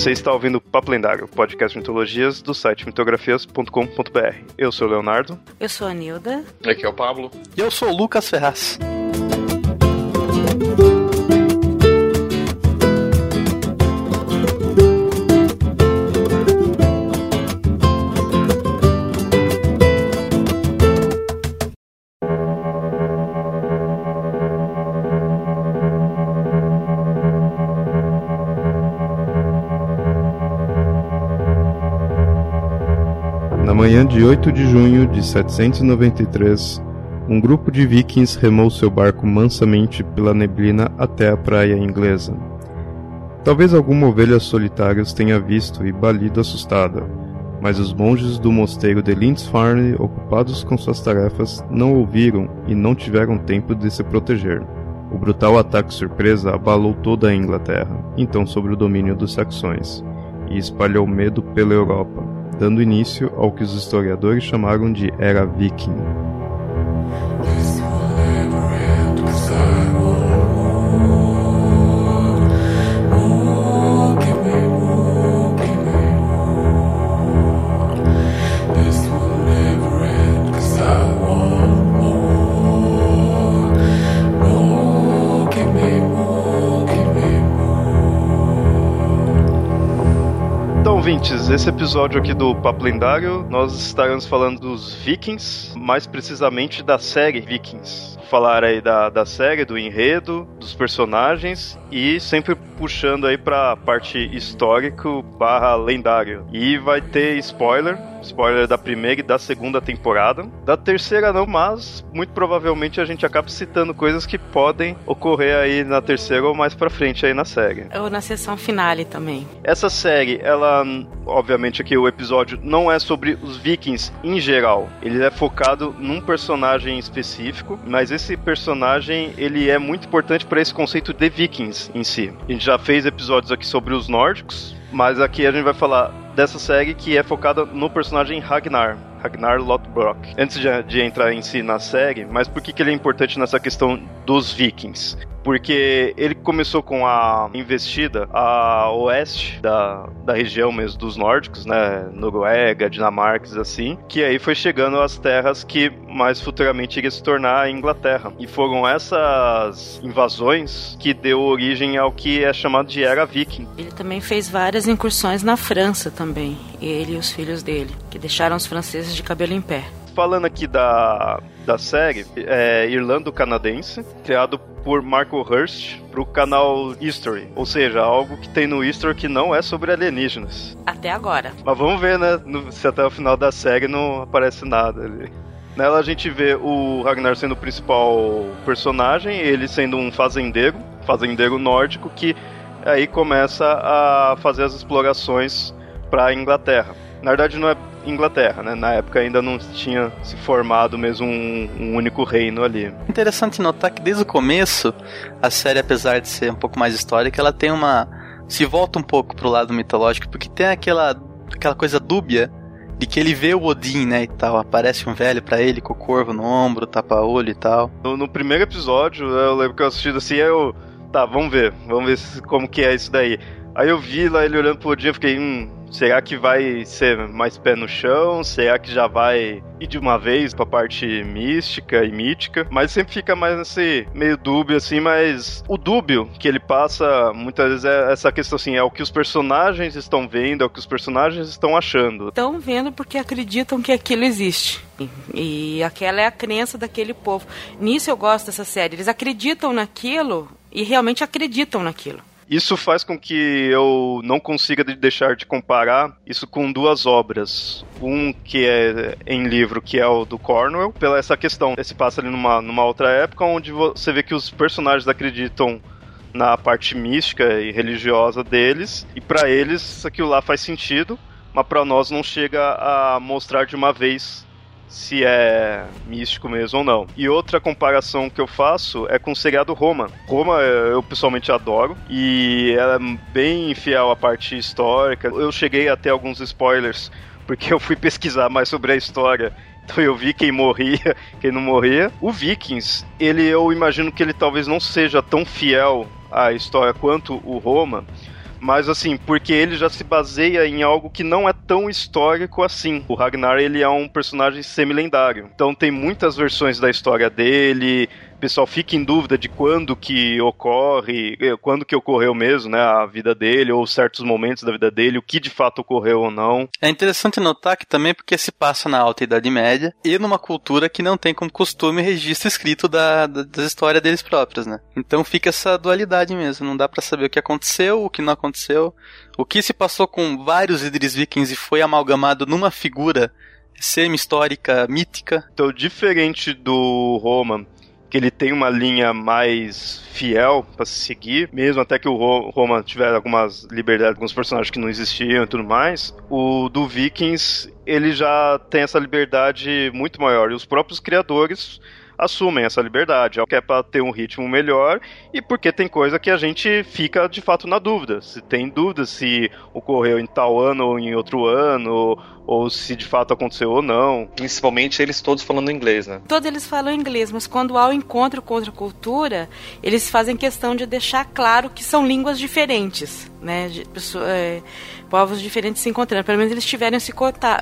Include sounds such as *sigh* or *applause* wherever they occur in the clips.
Você está ouvindo Papo Lendário, podcast de mitologias do site mitografias.com.br. Eu sou o Leonardo. Eu sou a Nilda. Aqui é o Pablo. E eu sou o Lucas Ferraz. De 8 de junho de 793, um grupo de vikings remou seu barco mansamente pela neblina até a praia inglesa. Talvez alguma ovelha solitária os tenha visto e balido assustada, mas os monges do mosteiro de Lindisfarne, ocupados com suas tarefas, não ouviram e não tiveram tempo de se proteger. O brutal ataque surpresa abalou toda a Inglaterra, então sob o domínio dos saxões, e espalhou medo pela Europa, dando início ao que os historiadores chamaram de Era Viking. Então, ouvintes, esse episódio aqui do Papo Lendário, nós estaremos falando dos Vikings, mais precisamente da série Vikings. Falar aí da, da série, do enredo, dos personagens e sempre puxando aí pra parte histórico barra lendário. E vai ter spoiler, spoiler da primeira e da segunda temporada. Da terceira não, mas muito provavelmente a gente acaba citando coisas que podem ocorrer aí na terceira ou mais pra frente aí na série. Ou na sessão finale também. Essa série, ela, obviamente aqui o episódio não é sobre os vikings em geral. Ele é focado num personagem específico, mas esse personagem, ele é muito importante para esse conceito de vikings em si. A gente já fez episódios aqui sobre os nórdicos, mas aqui a gente vai falar dessa série que é focada no personagem Ragnar. Ragnar Lothbrok. Antes de, de entrar em si na série, mas por que, que ele é importante nessa questão dos vikings? Porque ele começou com a investida a oeste da, da região mesmo dos nórdicos, né? Noruega, Dinamarca, assim. Que aí foi chegando às terras que mais futuramente iria se tornar a Inglaterra. E foram essas invasões que deu origem ao que é chamado de Era Viking. Ele também fez várias incursões na França também. Ele e os filhos dele, que deixaram os franceses de cabelo em pé. Falando aqui da, da série, é irlando-canadense, criado por Marco Hurst pro canal History, ou seja, algo que tem no History que não é sobre alienígenas. Até agora. Mas vamos ver, né, no, se até o final da série não aparece nada ali. Nela a gente vê o Ragnar sendo o principal personagem, ele sendo um fazendeiro, fazendeiro nórdico que aí começa a fazer as explorações para a Inglaterra. Na verdade não é Inglaterra, né? Na época ainda não tinha se formado mesmo um, um, único reino ali. Interessante notar que desde o começo a série, apesar de ser um pouco mais histórica, ela tem uma se volta um pouco pro lado mitológico, porque tem aquela aquela coisa dúbia de que ele vê o Odin, né, e tal, aparece um velho para ele com o corvo no ombro, tapa olho e tal. No, no primeiro episódio, eu lembro que eu assisti assim, eu tá, vamos ver, vamos ver como que é isso daí. Aí eu vi lá ele olhando pro Odin, eu fiquei, hum, Será que vai ser mais pé no chão? Será que já vai ir de uma vez pra parte mística e mítica? Mas sempre fica mais nesse meio dúbio, assim, mas o dúbio que ele passa, muitas vezes, é essa questão assim, é o que os personagens estão vendo, é o que os personagens estão achando. Estão vendo porque acreditam que aquilo existe. E aquela é a crença daquele povo. Nisso eu gosto dessa série. Eles acreditam naquilo e realmente acreditam naquilo. Isso faz com que eu não consiga deixar de comparar isso com duas obras. Um que é em livro, que é o do Cornwell, pela essa questão. Esse passa ali numa, numa outra época, onde você vê que os personagens acreditam na parte mística e religiosa deles, e para eles aquilo lá faz sentido, mas para nós não chega a mostrar de uma vez se é místico mesmo ou não. E outra comparação que eu faço é com o seriado Roma. Roma eu pessoalmente adoro e ela é bem fiel à parte histórica. Eu cheguei a ter alguns spoilers porque eu fui pesquisar mais sobre a história. Então eu vi quem morria, *laughs* quem não morria. O Vikings, ele eu imagino que ele talvez não seja tão fiel à história quanto o Roma, mas assim, porque ele já se baseia em algo que não é tão histórico assim. O Ragnar, ele é um personagem semi-lendário. Então tem muitas versões da história dele, pessoal fica em dúvida de quando que ocorre, eh, quando que ocorreu mesmo, né, a vida dele, ou certos momentos da vida dele, o que de fato ocorreu ou não. É interessante notar que também porque se passa na Alta Idade Média e numa cultura que não tem como costume registro escrito da, da, das histórias deles próprios, né? Então fica essa dualidade mesmo, não dá para saber o que aconteceu, o que não aconteceu, o que se passou com vários líderes vikings e foi amalgamado numa figura semi-histórica, mítica. Então, diferente do Roman, que ele tem uma linha mais fiel para se seguir, mesmo até que o Roma tivesse algumas liberdades, alguns personagens que não existiam e tudo mais, o do Vikings ele já tem essa liberdade muito maior. E os próprios criadores assumem essa liberdade, que é para ter um ritmo melhor e porque tem coisa que a gente fica de fato na dúvida. Se tem dúvida se ocorreu em tal ano ou em outro ano, ou se de fato aconteceu ou não. Principalmente eles todos falando inglês, né? Todos eles falam inglês, mas quando há o encontro com outra cultura, eles fazem questão de deixar claro que são línguas diferentes, né? De, pessoa, é, povos diferentes se encontrando. Pelo menos eles tiveram esse,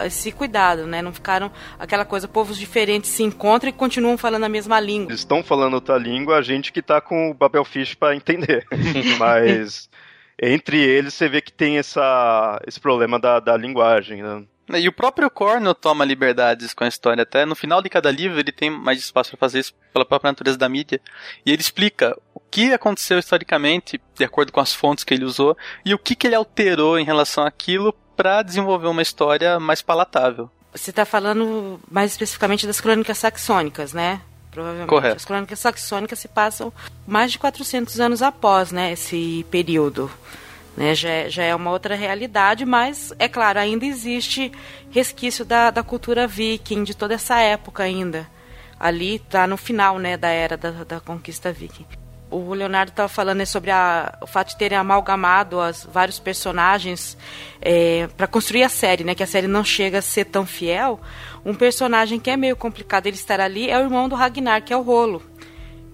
esse cuidado, né? Não ficaram aquela coisa, povos diferentes se encontram e continuam falando a mesma língua. Eles estão falando outra língua, a gente que está com o Babelfish para entender. *laughs* mas entre eles você vê que tem essa, esse problema da, da linguagem, né? E o próprio Cornell toma liberdades com a história. Até no final de cada livro ele tem mais espaço para fazer isso pela própria natureza da mídia. E ele explica que aconteceu historicamente, de acordo com as fontes que ele usou, e o que, que ele alterou em relação àquilo para desenvolver uma história mais palatável. Você está falando mais especificamente das crônicas saxônicas, né? Provavelmente. Correto. As crônicas saxônicas se passam mais de 400 anos após né, esse período. Né, já, é, já é uma outra realidade, mas, é claro, ainda existe resquício da, da cultura viking, de toda essa época ainda. Ali está no final né, da era da, da conquista viking. O Leonardo estava falando sobre a, o fato de terem amalgamado as, vários personagens é, para construir a série, né, que a série não chega a ser tão fiel. Um personagem que é meio complicado ele estar ali é o irmão do Ragnar, que é o Rolo.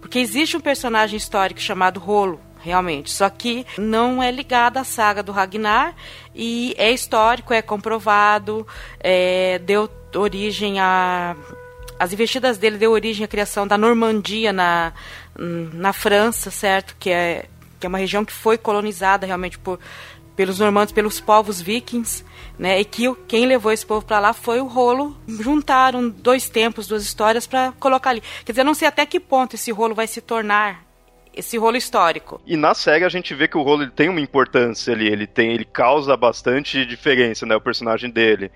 Porque existe um personagem histórico chamado Rolo, realmente. Só que não é ligada à saga do Ragnar e é histórico, é comprovado, é, deu origem a as investidas dele deu origem à criação da Normandia na, na França, certo? Que é, que é uma região que foi colonizada realmente por, pelos normandos, pelos povos vikings, né? E que quem levou esse povo para lá foi o rolo. Juntaram dois tempos, duas histórias para colocar ali. Quer dizer, eu não sei até que ponto esse rolo vai se tornar esse rolo histórico. E na série a gente vê que o rolo ele tem uma importância ali, ele tem, ele causa bastante diferença, né, o personagem dele.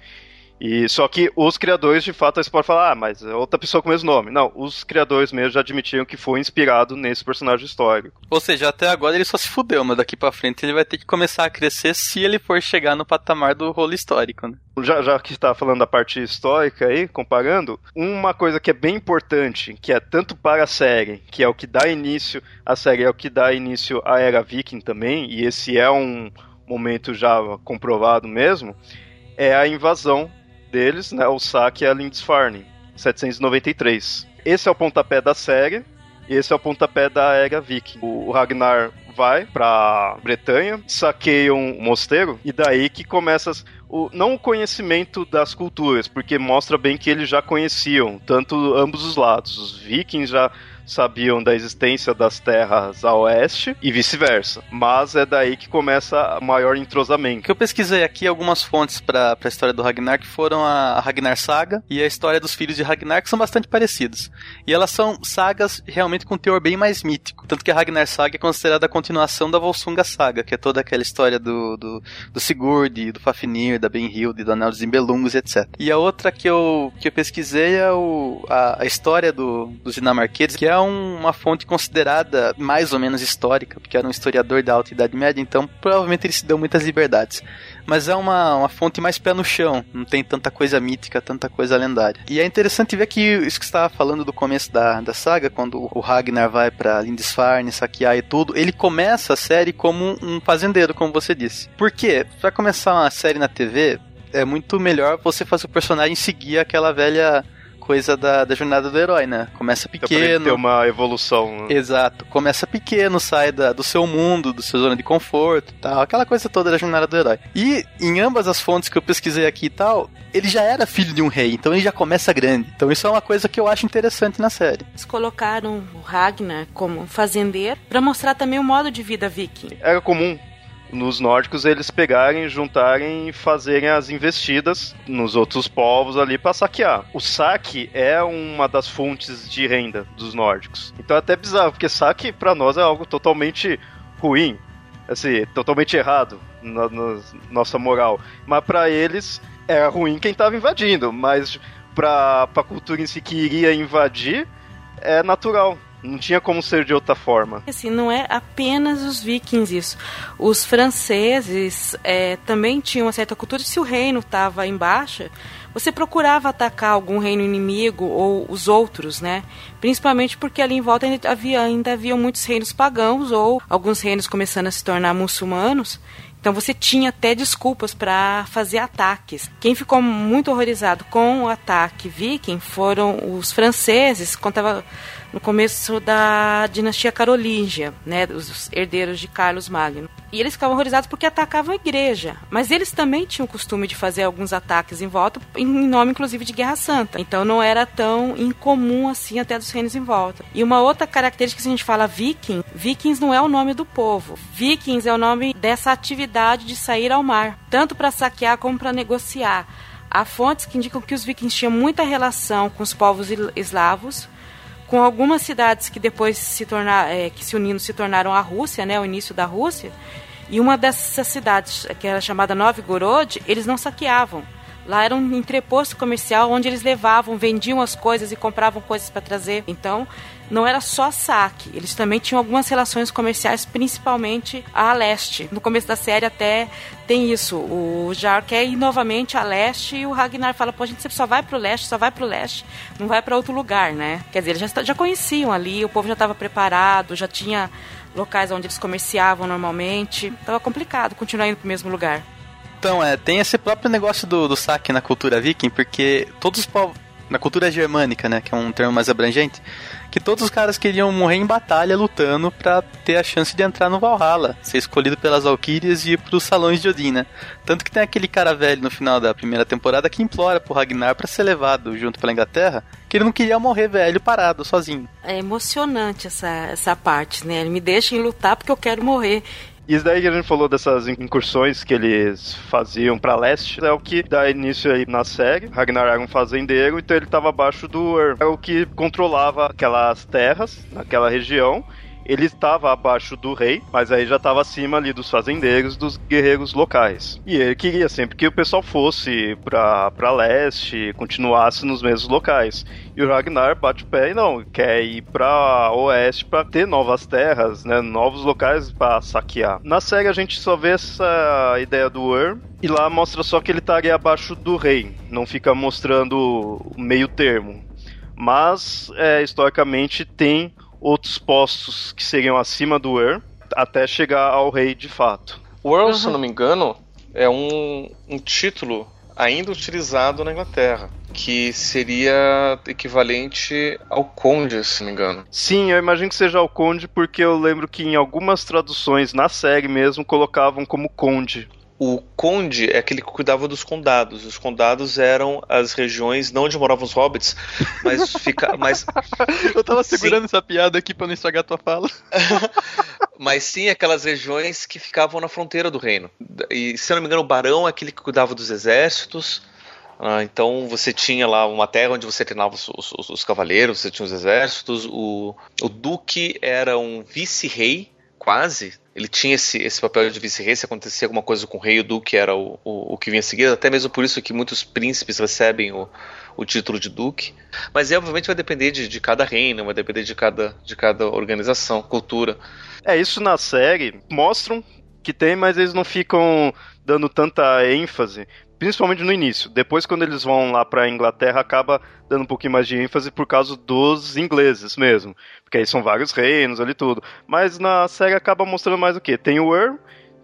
E só que os criadores, de fato, você pode falar, ah, mas é outra pessoa com o mesmo nome. Não, os criadores mesmo já admitiram que foi inspirado nesse personagem histórico. Ou seja, até agora ele só se fudeu, mas daqui para frente ele vai ter que começar a crescer se ele for chegar no patamar do rolo histórico, né? Já, já que está falando da parte histórica aí, comparando, uma coisa que é bem importante, que é tanto para a série, que é o que dá início à série, é o que dá início à era viking também, e esse é um momento já comprovado mesmo, é a invasão deles, né, o saque é a Lindisfarne, 793. Esse é o pontapé da série, esse é o pontapé da era viking. O Ragnar vai pra Bretanha, saqueia um mosteiro, e daí que começa o, não o conhecimento das culturas, porque mostra bem que eles já conheciam, tanto ambos os lados. Os vikings já sabiam da existência das terras a oeste e vice-versa. Mas é daí que começa o maior entrosamento. Que eu pesquisei aqui algumas fontes para a história do Ragnar, que foram a Ragnar Saga e a história dos filhos de Ragnar, que são bastante parecidos. E elas são sagas realmente com teor bem mais mítico. Tanto que a Ragnar Saga é considerada a continuação da Volsunga Saga, que é toda aquela história do, do, do Sigurd, do Fafnir, da Benhild, do Anel dos Imbelungos, etc. E a outra que eu, que eu pesquisei é o, a, a história do, dos dinamarqueses, que é um, uma fonte considerada mais ou menos histórica, porque era um historiador da Alta Idade Média, então provavelmente ele se deu muitas liberdades. Mas é uma, uma fonte mais pé no chão, não tem tanta coisa mítica, tanta coisa lendária. E é interessante ver que isso que você estava falando do começo da, da saga, quando o Ragnar vai para Lindisfarne, saquear e tudo, ele começa a série como um fazendeiro, como você disse. Por quê? Pra começar uma série na TV, é muito melhor você fazer o personagem seguir aquela velha coisa da, da jornada do herói, né? Começa pequeno. ter uma evolução. né? Exato. Começa pequeno, sai da, do seu mundo, do seu zona de conforto e tal. Aquela coisa toda da jornada do herói. E em ambas as fontes que eu pesquisei aqui e tal, ele já era filho de um rei, então ele já começa grande. Então isso é uma coisa que eu acho interessante na série. Eles colocaram o Ragnar como fazendeiro para mostrar também o modo de vida viking. Era comum nos nórdicos eles pegarem, juntarem e fazerem as investidas nos outros povos ali para saquear. O saque é uma das fontes de renda dos nórdicos. Então é até bizarro, porque saque para nós é algo totalmente ruim, assim, totalmente errado na, na nossa moral. Mas para eles era ruim quem estava invadindo, mas para a cultura em si que iria invadir é natural. Não tinha como ser de outra forma. Assim, não é apenas os vikings isso. Os franceses é, também tinham uma certa cultura. Se o reino estava em baixa, você procurava atacar algum reino inimigo ou os outros, né? Principalmente porque ali em volta ainda havia, ainda havia muitos reinos pagãos ou alguns reinos começando a se tornar muçulmanos. Então você tinha até desculpas para fazer ataques. Quem ficou muito horrorizado com o ataque viking foram os franceses, estava no começo da dinastia carolíngia, né, os herdeiros de Carlos Magno. E eles ficavam horrorizados porque atacavam a igreja, mas eles também tinham o costume de fazer alguns ataques em volta, em nome inclusive de Guerra Santa. Então não era tão incomum assim até dos reinos em volta. E uma outra característica que a gente fala viking, vikings não é o nome do povo. Vikings é o nome dessa atividade de sair ao mar, tanto para saquear como para negociar. Há fontes que indicam que os vikings tinham muita relação com os povos eslavos, com algumas cidades que depois se tornar, é, que se unindo se tornaram a Rússia, né, o início da Rússia. E uma dessas cidades, que era chamada Novgorod, eles não saqueavam. Lá era um entreposto comercial onde eles levavam, vendiam as coisas e compravam coisas para trazer. Então, não era só saque, eles também tinham algumas relações comerciais, principalmente a leste. No começo da série até tem isso. O Jar quer ir novamente a leste e o Ragnar fala: pô, a gente só vai pro leste, só vai pro leste, não vai para outro lugar, né? Quer dizer, eles já, já conheciam ali, o povo já estava preparado, já tinha locais onde eles comerciavam normalmente. Tava complicado continuar indo pro mesmo lugar. Então, é, tem esse próprio negócio do, do saque na cultura viking, porque todos os povos. Na cultura germânica, né? Que é um termo mais abrangente. Que todos os caras queriam morrer em batalha lutando para ter a chance de entrar no Valhalla, ser escolhido pelas Valkyrias e ir pros salões de Odin, né? Tanto que tem aquele cara velho no final da primeira temporada que implora pro Ragnar para ser levado junto pela Inglaterra, que ele não queria morrer velho parado, sozinho. É emocionante essa, essa parte, né? Ele me deixa em lutar porque eu quero morrer. Isso daí que a gente falou dessas incursões que eles faziam para leste é o que dá início aí na série. Ragnar era um fazendeiro, então ele estava abaixo do Ur. Era o que controlava aquelas terras naquela região. Ele estava abaixo do rei, mas aí já estava acima ali dos fazendeiros, dos guerreiros locais. E ele queria sempre que o pessoal fosse pra leste, continuasse nos mesmos locais. E o Ragnar bate o pé e não, quer ir pra oeste para ter novas terras, né, novos locais para saquear. Na série a gente só vê essa ideia do Ur, e lá mostra só que ele estaria abaixo do rei, não fica mostrando o meio termo. Mas, é, historicamente, tem outros postos que seriam acima do Ur, até chegar ao rei de fato. O Earl, se eu não me engano, é um, um título ainda utilizado na Inglaterra, que seria equivalente ao conde, se não me engano. Sim, eu imagino que seja o conde, porque eu lembro que em algumas traduções, na série mesmo, colocavam como conde. O conde é aquele que cuidava dos condados. Os condados eram as regiões não onde moravam os hobbits, mas fica, mas *laughs* Eu tava segurando essa piada aqui pra não estragar tua fala. *laughs* mas sim aquelas regiões que ficavam na fronteira do reino. E se eu não me engano, o barão é aquele que cuidava dos exércitos. Ah, então você tinha lá uma terra onde você treinava os, os- os cavaleiros, você tinha os exércitos. O, o duque era um vice-rei, quase. Ele tinha esse, esse papel de vice-rei. Se acontecia alguma coisa com o rei, o duque era o, o, o que vinha seguir. Até mesmo por isso que muitos príncipes recebem o, o título de duque. Mas é, obviamente vai depender de, de cada reino, vai depender de cada, de cada organização, cultura. É, isso na série mostram que tem, mas eles não ficam dando tanta ênfase, principalmente no início. Depois, quando eles vão lá pra Inglaterra, acaba dando um pouquinho mais de ênfase por causa dos ingleses mesmo. Porque aí são vários reinos ali tudo. Mas na série acaba mostrando mais o quê? Tem o Earl,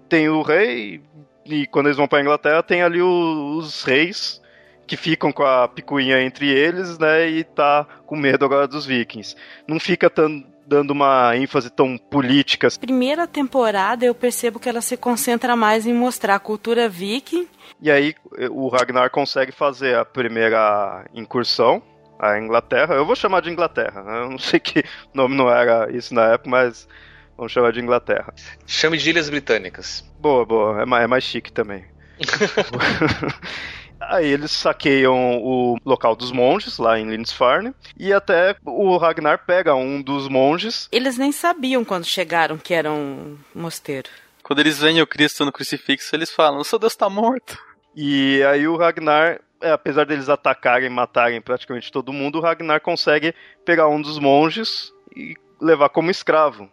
tem o rei, e quando eles vão pra Inglaterra, tem ali o- os reis que ficam com a picuinha entre eles, né? E tá com medo agora dos vikings. Não fica tão dando uma ênfase tão política. Primeira temporada eu percebo que ela se concentra mais em mostrar a cultura viking. E aí o Ragnar consegue fazer a primeira incursão à Inglaterra. Eu vou chamar de Inglaterra, né? Eu não sei que nome não era isso na época, mas vamos chamar de Inglaterra. Chame de Ilhas Britânicas. Boa, boa. É mais, é mais chique também. *laughs* Aí eles saqueiam o local dos monges, lá em Lindisfarne, e até o Ragnar pega um dos monges. Eles nem sabiam quando chegaram que era um mosteiro. Quando eles veem o Cristo no crucifixo, eles falam: O seu Deus está morto. E aí o Ragnar, é, apesar deles atacarem e matarem praticamente todo mundo, o Ragnar consegue pegar um dos monges e levar como escravo.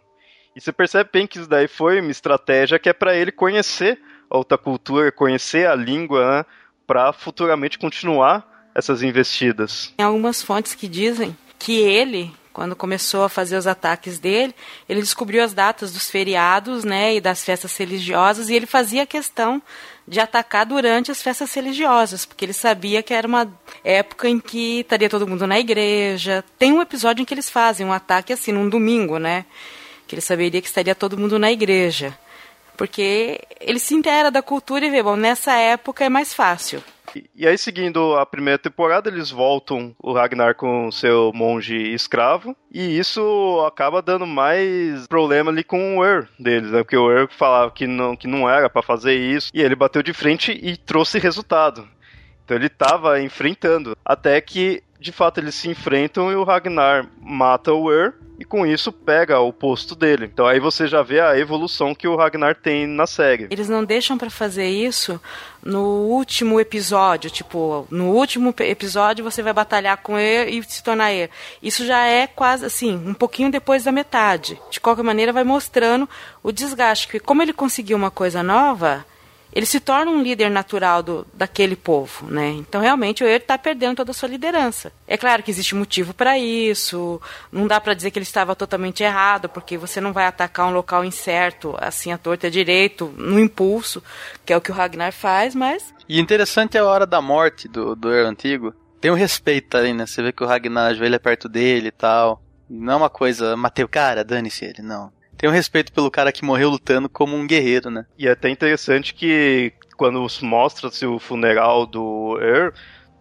E você percebe bem que isso daí foi uma estratégia que é para ele conhecer a outra cultura, conhecer a língua, né? Para futuramente continuar essas investidas. Tem algumas fontes que dizem que ele, quando começou a fazer os ataques dele, ele descobriu as datas dos feriados, né, e das festas religiosas, e ele fazia questão de atacar durante as festas religiosas, porque ele sabia que era uma época em que estaria todo mundo na igreja. Tem um episódio em que eles fazem um ataque assim, num domingo, né, que ele saberia que estaria todo mundo na igreja. Porque ele se inteira da cultura e vê, bom, nessa época é mais fácil. E, aí, seguindo a primeira temporada, eles voltam o Ragnar com seu monge escravo. E isso acaba dando mais problema ali com o Er deles, né? Porque o Er falava que não, que não era para fazer isso. E ele bateu de frente e trouxe resultado. Então ele estava enfrentando. Até que, de fato, eles se enfrentam e o Ragnar mata o Er e com isso pega o posto dele. Então aí você já vê a evolução que o Ragnar tem na série. Eles não deixam para fazer isso no último episódio, tipo, no último episódio você vai batalhar com ele e se tornar ele. Isso já é quase assim, um pouquinho depois da metade. De qualquer maneira vai mostrando o desgaste, que como ele conseguiu uma coisa nova, ele se torna um líder natural do, daquele povo, né? Então realmente o ele está perdendo toda a sua liderança. É claro que existe motivo para isso. Não dá para dizer que ele estava totalmente errado, porque você não vai atacar um local incerto, assim a torta direito, no impulso, que é o que o Ragnar faz, mas. E interessante é a hora da morte do do antigo. Tem um respeito ali, né? Você vê que o Ragnar ajoelha perto dele e tal. Não é uma coisa, matei o cara, dane-se ele, não um respeito pelo cara que morreu lutando como um guerreiro, né? E é até interessante que quando mostra-se o funeral do Er,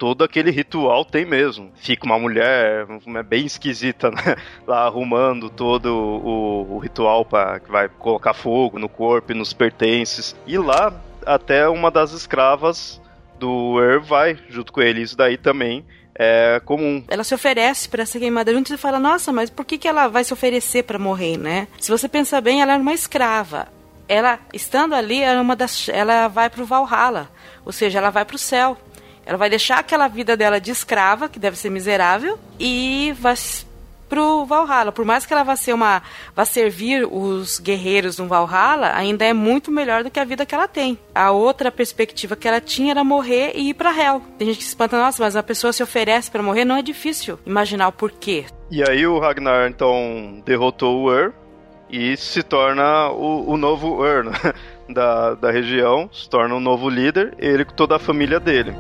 todo aquele ritual tem mesmo. Fica uma mulher bem esquisita, né? *laughs* Lá arrumando todo o, o ritual para que vai colocar fogo no corpo e nos pertences. E lá até uma das escravas do Er vai junto com ele. Isso daí também é comum. Ela se oferece para ser queimada junto e fala: Nossa, mas por que, que ela vai se oferecer para morrer, né? Se você pensar bem, ela era uma escrava. Ela, estando ali, ela, é uma das, ela vai para o Valhalla, ou seja, ela vai para o céu. Ela vai deixar aquela vida dela de escrava, que deve ser miserável, e vai pro Valhalla. Por mais que ela vá ser uma vá servir os guerreiros no Valhalla, ainda é muito melhor do que a vida que ela tem. A outra perspectiva que ela tinha era morrer e ir para Hell. Tem gente que se espanta, nossa, mas a pessoa se oferece para morrer, não é difícil imaginar o porquê. E aí o Ragnar então derrotou o Ur e se torna o, o novo Ur né? *laughs* da, da região, se torna um novo líder, ele com toda a família dele.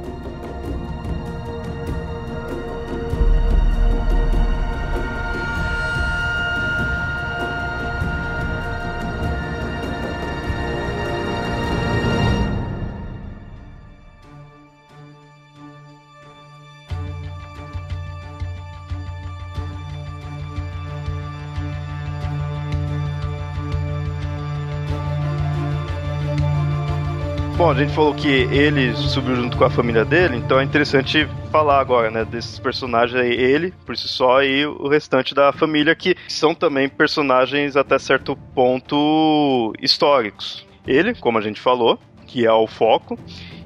A gente falou que ele subiu junto com a família dele, então é interessante falar agora, né, desses personagens aí, ele por si só e o restante da família que são também personagens até certo ponto históricos. Ele, como a gente falou, que é o foco,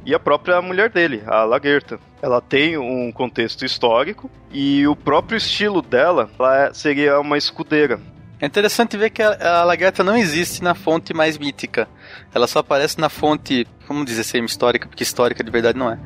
e a própria mulher dele, a Lagerta. Ela tem um contexto histórico e o próprio estilo dela ela seria uma escudeira. É interessante ver que a, a lagarta não existe na fonte mais mítica. Ela só aparece na fonte, vamos dizer semi histórica, porque histórica de verdade não é.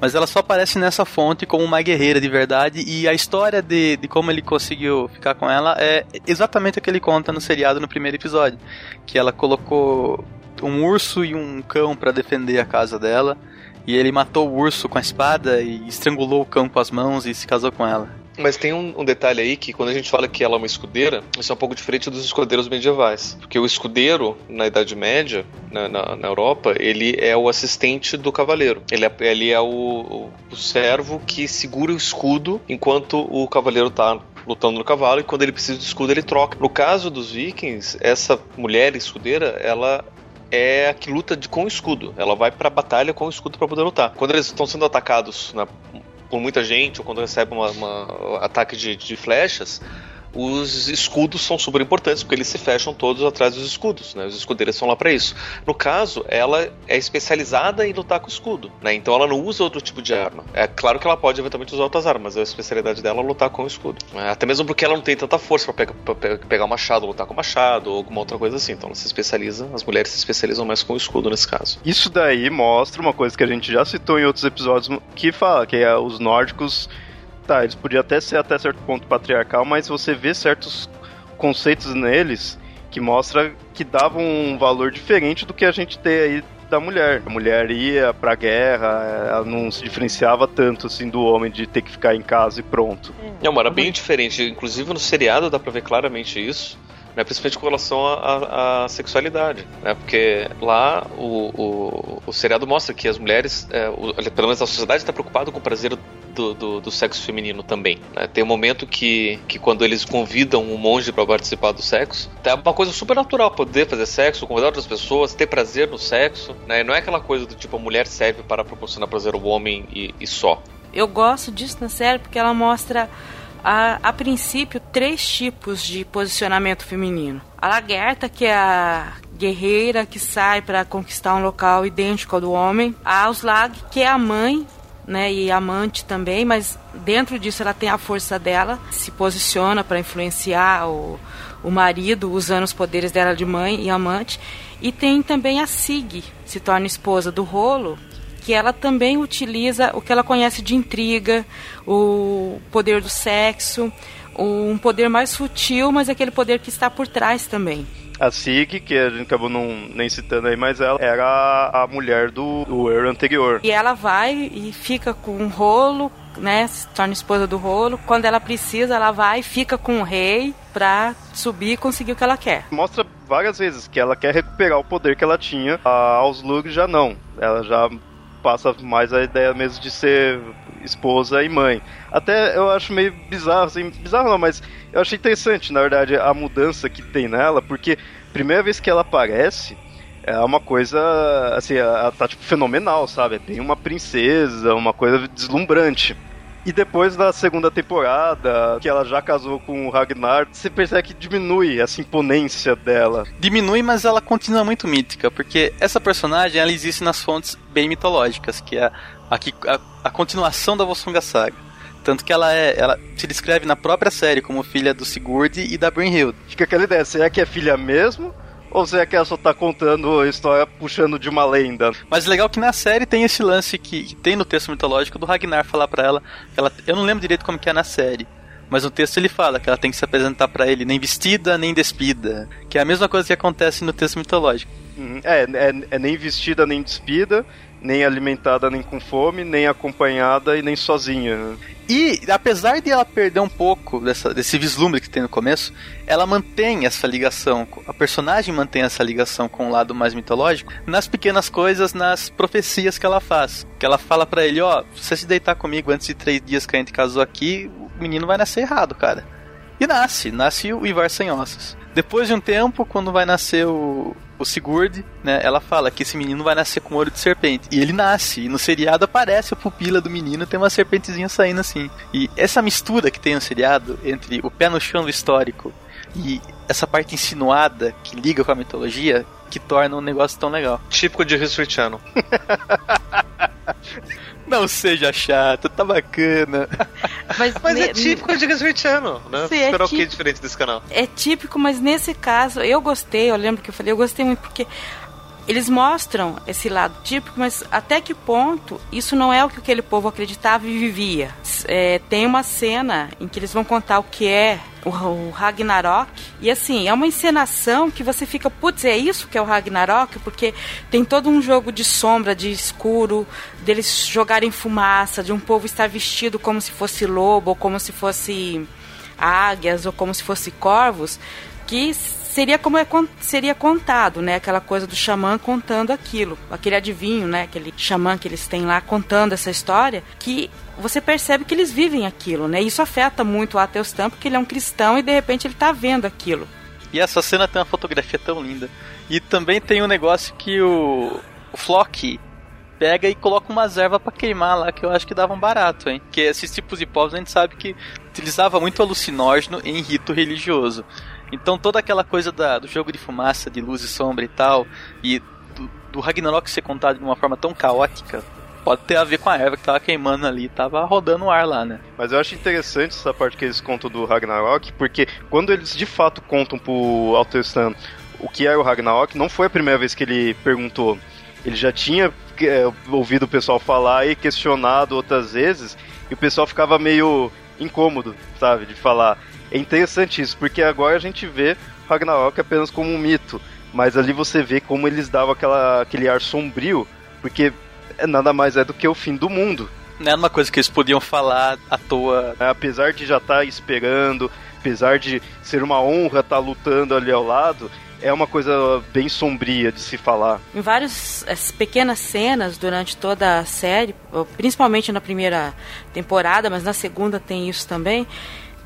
Mas ela só aparece nessa fonte como uma guerreira de verdade e a história de, de como ele conseguiu ficar com ela é exatamente o que ele conta no seriado no primeiro episódio, que ela colocou um urso e um cão para defender a casa dela E ele matou o urso com a espada e estrangulou o cão com as mãos e se casou com ela. Mas tem um, um, detalhe aí que quando a gente fala que ela é uma escudeira, isso é um pouco diferente dos escudeiros medievais. Porque o escudeiro, na Idade Média, na, na, na Europa, ele é o assistente do cavaleiro. Ele é, ele é o, o, servo que segura o escudo enquanto o cavaleiro está lutando no cavalo e quando ele precisa de escudo ele troca. No caso dos vikings, essa mulher escudeira, ela é a que luta de, com o escudo. Ela vai pra batalha com o escudo para poder lutar. Quando eles estão sendo atacados na, por muita gente, ou quando recebem um ataque de, de flechas, os escudos são super importantes, porque eles se fecham todos atrás dos escudos, né? Os escudeiros são lá para isso. No caso, ela é especializada em lutar com escudo, né? Então ela não usa outro tipo de arma. É claro que ela pode eventualmente usar outras armas, mas a especialidade dela é lutar com o escudo. Né? Até mesmo porque ela não tem tanta força para pegar, pegar o machado, lutar com o machado, ou alguma outra coisa assim. Então ela se especializa, as mulheres se especializam mais com o escudo nesse caso. Isso daí mostra uma coisa que a gente já citou em outros episódios, que fala que é os nórdicos tá, eles podiam até ser até certo ponto patriarcal, mas você vê certos conceitos neles que mostra que davam um valor diferente do que a gente tem aí da mulher. A mulher ia pra guerra, ela não se diferenciava tanto assim do homem de ter que ficar em casa e pronto. Não, era bem diferente. Inclusive no seriado dá pra ver claramente isso. Né, principalmente com relação à sexualidade, né, porque lá o, o, o seriado mostra que as mulheres, é, o, pelo menos a sociedade está preocupada com o prazer do, do, do sexo feminino também. Né? Tem um momento que, que quando eles convidam um monge para participar do sexo, é uma coisa super natural poder fazer sexo, convidar outras pessoas, ter prazer no sexo. Né? Não é aquela coisa do tipo a mulher serve para proporcionar prazer ao homem e, e só. Eu gosto disso na série porque ela mostra a, a princípio três tipos de posicionamento feminino. A lagerta, que é a guerreira que sai para conquistar um local idêntico ao do homem. A Auslag, que é a mãe né, e amante também, mas dentro disso ela tem a força dela, se posiciona para influenciar o, o marido usando os poderes dela de mãe e amante. E tem também a Sig, se torna esposa do rolo, que ela também utiliza o que ela conhece de intriga, o poder do sexo, um poder mais sutil, mas aquele poder que está por trás também a Sig, que a gente acabou não, nem citando aí, mas ela era a mulher do, do Earl anterior. E ela vai e fica com um rolo, né? Se torna esposa do rolo. Quando ela precisa, ela vai e fica com o rei pra subir e conseguir o que ela quer. Mostra várias vezes que ela quer recuperar o poder que ela tinha. A Auslug já não. Ela já passa mais a ideia mesmo de ser esposa e mãe. Até eu acho meio bizarro, assim, bizarro não, mas eu achei interessante, na verdade, a mudança que tem nela, porque primeira vez que ela aparece, é uma coisa, assim, ela tá tipo fenomenal, sabe? É bem uma princesa, uma coisa deslumbrante. E depois da segunda temporada, que ela já casou com o Ragnar, você percebe que diminui essa imponência dela. Diminui, mas ela continua muito mítica, porque essa personagem ela existe nas fontes bem mitológicas, que é a, a, a continuação da Volsunga Saga. Tanto que ela é, ela se descreve na própria série como filha do Sigurd e da Brynhild. Fica aquela ideia, será que é filha mesmo? Ou será que ela só tá contando a história puxando de uma lenda? Mas legal que na série tem esse lance que, que tem no texto mitológico do Ragnar falar para ela, ela. Eu não lembro direito como que é na série. Mas no texto ele fala que ela tem que se apresentar para ele nem vestida nem despida. Que é a mesma coisa que acontece no texto mitológico. Uhum. É, é, é nem vestida nem despida, nem alimentada nem com fome, nem acompanhada e nem sozinha. E apesar de ela perder um pouco dessa, desse vislumbre que tem no começo, ela mantém essa ligação, a personagem mantém essa ligação com o lado mais mitológico nas pequenas coisas, nas profecias que ela faz. Que ela fala para ele, ó, oh, se você se deitar comigo antes de três dias que a gente casou aqui, o menino vai nascer errado, cara. E nasce, nasce o Ivar sem ossos. Depois de um tempo, quando vai nascer o, o Sigurd, né, ela fala que esse menino vai nascer com olho de serpente. E ele nasce, e no seriado aparece a pupila do menino, tem uma serpentezinha saindo assim. E essa mistura que tem no seriado entre o pé no chão do histórico e essa parte insinuada que liga com a mitologia, que torna um negócio tão legal. Típico de Channel. *laughs* Não seja chato, tá bacana. Mas, mas é típico de Channel, né? Sim, Esperar é o que diferente desse canal? É típico, mas nesse caso eu gostei, eu lembro que eu falei, eu gostei muito porque eles mostram esse lado típico, mas até que ponto isso não é o que aquele povo acreditava e vivia. É, tem uma cena em que eles vão contar o que é o, o, Ragnarok. E assim, é uma encenação que você fica, putz, é isso que é o Ragnarok? Porque tem todo um jogo de sombra, de escuro, deles jogarem fumaça, de um povo estar vestido como se fosse lobo, ou como se fosse águias, ou como se fosse corvos, que seria como é, seria contado, né? Aquela coisa do xamã contando aquilo, aquele adivinho, né? Aquele xamã que eles têm lá contando essa história, que você percebe que eles vivem aquilo, né? Isso afeta muito o Ateustan, porque ele é um cristão e de repente ele está vendo aquilo. E essa cena tem uma fotografia tão linda. E também tem um negócio que o, o Flock pega e coloca umas ervas para queimar lá, que eu acho que dava um barato, hein? Que esses tipos de povos a gente sabe que utilizava muito alucinógeno em rito religioso. Então toda aquela coisa da, do jogo de fumaça, de luz e sombra e tal, e do, do Ragnarok ser contado de uma forma tão caótica, pode ter a ver com a erva que tava queimando ali, tava rodando o ar lá, né? Mas eu acho interessante essa parte que eles contam do Ragnarok, porque quando eles de fato contam pro Alterstan o que era o Ragnarok, não foi a primeira vez que ele perguntou. Ele já tinha é, ouvido o pessoal falar e questionado outras vezes, e o pessoal ficava meio incômodo, sabe, de falar. É interessante isso, porque agora a gente vê Ragnarok apenas como um mito, mas ali você vê como eles davam aquela, aquele ar sombrio, porque é nada mais é do que o fim do mundo. Não era uma coisa que eles podiam falar à toa. É, apesar de já estar tá esperando, apesar de ser uma honra estar tá lutando ali ao lado, é uma coisa bem sombria de se falar. Em várias pequenas cenas durante toda a série, principalmente na primeira temporada, mas na segunda tem isso também,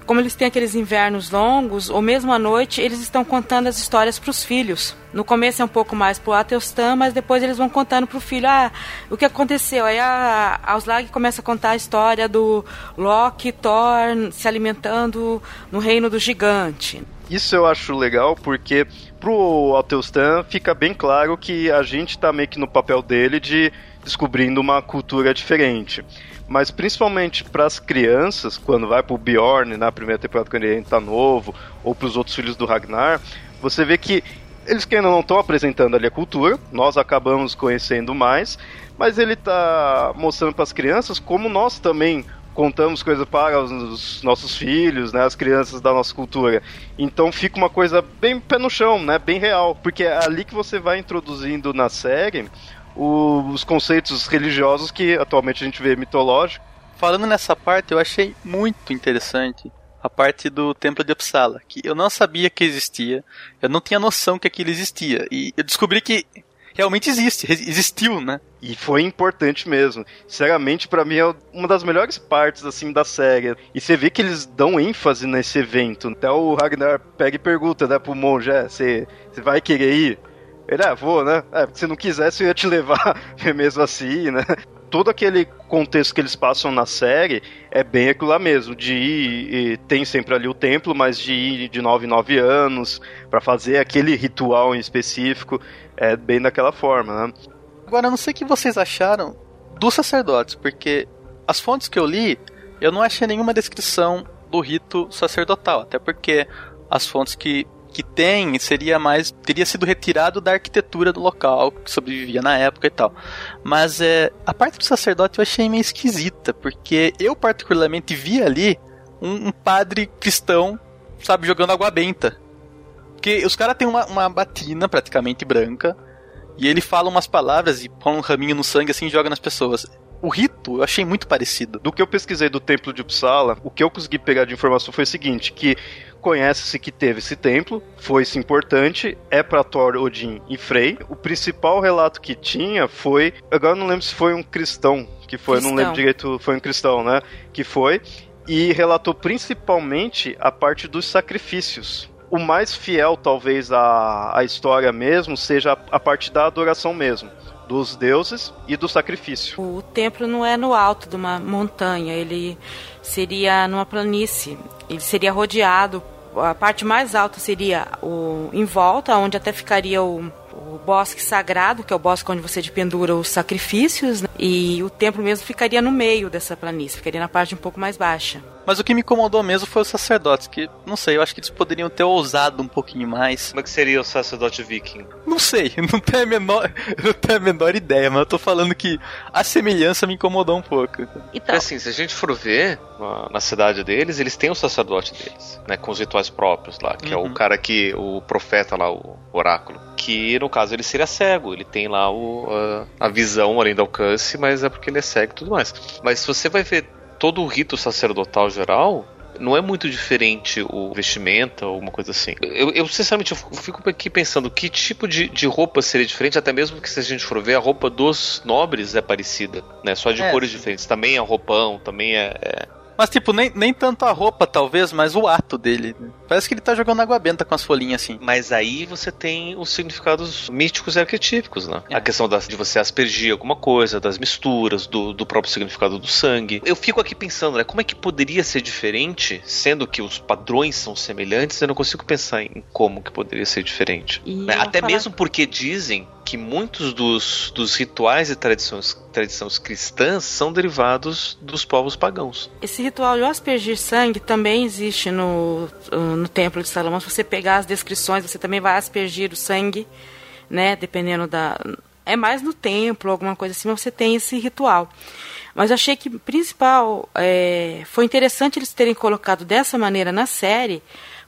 como eles têm aqueles invernos longos, ou mesmo à noite, eles estão contando as histórias para os filhos. No começo é um pouco mais pro Ateustan, mas depois eles vão contando pro filho, ah, o que aconteceu. Aí a, a Auslag começa a contar a história do Loki, Thor se alimentando no reino do gigante. Isso eu acho legal porque pro Ateustan fica bem claro que a gente tá meio que no papel dele de descobrindo uma cultura diferente mas principalmente para as crianças, quando vai pro Bjorn na primeira temporada quando ele tá novo, ou para os outros filhos do Ragnar, você vê que eles que ainda não estão apresentando ali a cultura, nós acabamos conhecendo mais, mas ele tá mostrando para as crianças como nós também contamos coisas para os nossos filhos, né, as crianças da nossa cultura. Então fica uma coisa bem pé no chão, né, bem real, porque é ali que você vai introduzindo na série os conceitos religiosos que atualmente a gente vê mitológico. Falando nessa parte, eu achei muito interessante a parte do Templo de Uppsala, que eu não sabia que existia, eu não tinha noção que aquilo existia, e eu descobri que realmente existe, existiu, né? E foi importante mesmo. Sinceramente, para mim é uma das melhores partes assim da série. E você vê que eles dão ênfase nesse evento. Até o Ragnar pega e pergunta, né, pro monge, é, você vai querer ir? Ele, ah, vou, né? É, se não quisesse eu ia te levar *laughs* mesmo assim, né? Todo aquele contexto que eles passam na série é bem aquilo lá mesmo, de ir, tem sempre ali o templo, mas de ir de 9 em 9 anos, para fazer aquele ritual em específico, é bem daquela forma, né? Agora, eu não sei o que vocês acharam dos sacerdotes, porque as fontes que eu li, eu não achei nenhuma descrição do rito sacerdotal, até porque as fontes que que tem seria mais teria sido retirado da arquitetura do local que sobrevivia na época e tal. Mas é, a parte do sacerdote eu achei meio esquisita, porque eu particularmente vi ali um, um padre cristão, sabe, jogando água benta. Porque os caras têm uma, uma batina praticamente branca, e ele fala umas palavras e põe um raminho no sangue assim e joga nas pessoas o rito eu achei muito parecido. Do que eu pesquisei do templo de Uppsala, o que eu consegui pegar de informação foi o seguinte, que conhece-se que teve esse templo, foi-se importante, é para Thor, Odin e Frey. O principal relato que tinha foi, agora não lembro se foi um cristão que foi, cristão. não lembro direito, foi um cristão, né, que foi e relatou principalmente a parte dos sacrifícios. O mais fiel, talvez, à, à história mesmo, seja a, a parte da adoração mesmo dos deuses e do sacrifício. O templo não é no alto de uma montanha, ele seria numa planície. Ele seria rodeado, a parte mais alta seria o em volta, onde até ficaria o, o bosque sagrado, que é o bosque onde você pendura os sacrifícios, né? e o templo mesmo ficaria no meio dessa planície, ficaria na parte um pouco mais baixa. Mas o que me incomodou mesmo foi os sacerdotes, que, não sei, eu acho que eles poderiam ter ousado um pouquinho mais. Como é que seria o sacerdote viking? Não sei, *laughs* não tenho a menor, não tenho a menor ideia, mas eu tô falando que a semelhança me incomodou um pouco. Então. Porque assim, se a gente for ver na, na cidade deles, eles têm o sacerdote deles, né, com os rituais próprios lá, que uhum. é o uhum. cara que, o profeta lá, o oráculo, que no caso ele seria cego, ele tem lá o, a, a visão além do alcance, mas é porque ele é cego e tudo mais. Mas se você vai ver todo o rito sacerdotal geral não é muito diferente o vestimenta ou alguma coisa assim. Eu, eu sinceramente, eu fico aqui pensando que tipo de, de roupa seria diferente, até mesmo que se a gente for ver, a roupa dos nobres é parecida, né? Só de é, cores sim. diferentes. Também é roupão, também é, é mas, tipo, nem, nem tanto a roupa, talvez, mas o ato dele. Parece que ele tá jogando água benta com as folhinhas, assim. Mas aí você tem os significados místicos e arquetípicos, né? É. A questão das, de você aspergir alguma coisa, das misturas, do, do próprio significado do sangue. Eu fico aqui pensando, né? Como é que poderia ser diferente, sendo que os padrões são semelhantes? Eu não consigo pensar em como que poderia ser diferente. Né? Até falar... mesmo porque dizem que muitos dos, dos rituais e tradições, tradições cristãs são derivados dos povos pagãos. Esse ritual de aspergir sangue também existe no, uh, no Templo de Salomão. Se você pegar as descrições, você também vai aspergir o sangue, né? Dependendo da. É mais no templo, alguma coisa assim, mas você tem esse ritual. Mas achei que principal é, foi interessante eles terem colocado dessa maneira na série,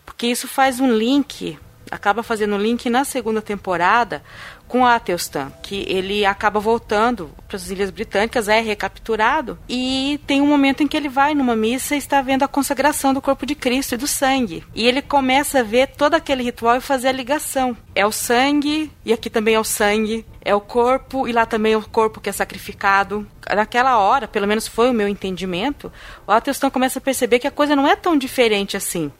porque isso faz um link, acaba fazendo um link na segunda temporada com a Ateustan, que ele acaba voltando para as Ilhas Britânicas, é recapturado, e tem um momento em que ele vai numa missa e está vendo a consagração do corpo de Cristo e do sangue. E ele começa a ver todo aquele ritual e fazer a ligação. É o sangue, e aqui também é o sangue, é o corpo, e lá também é o corpo que é sacrificado. Naquela hora, pelo menos foi o meu entendimento, o Ateustan começa a perceber que a coisa não é tão diferente assim.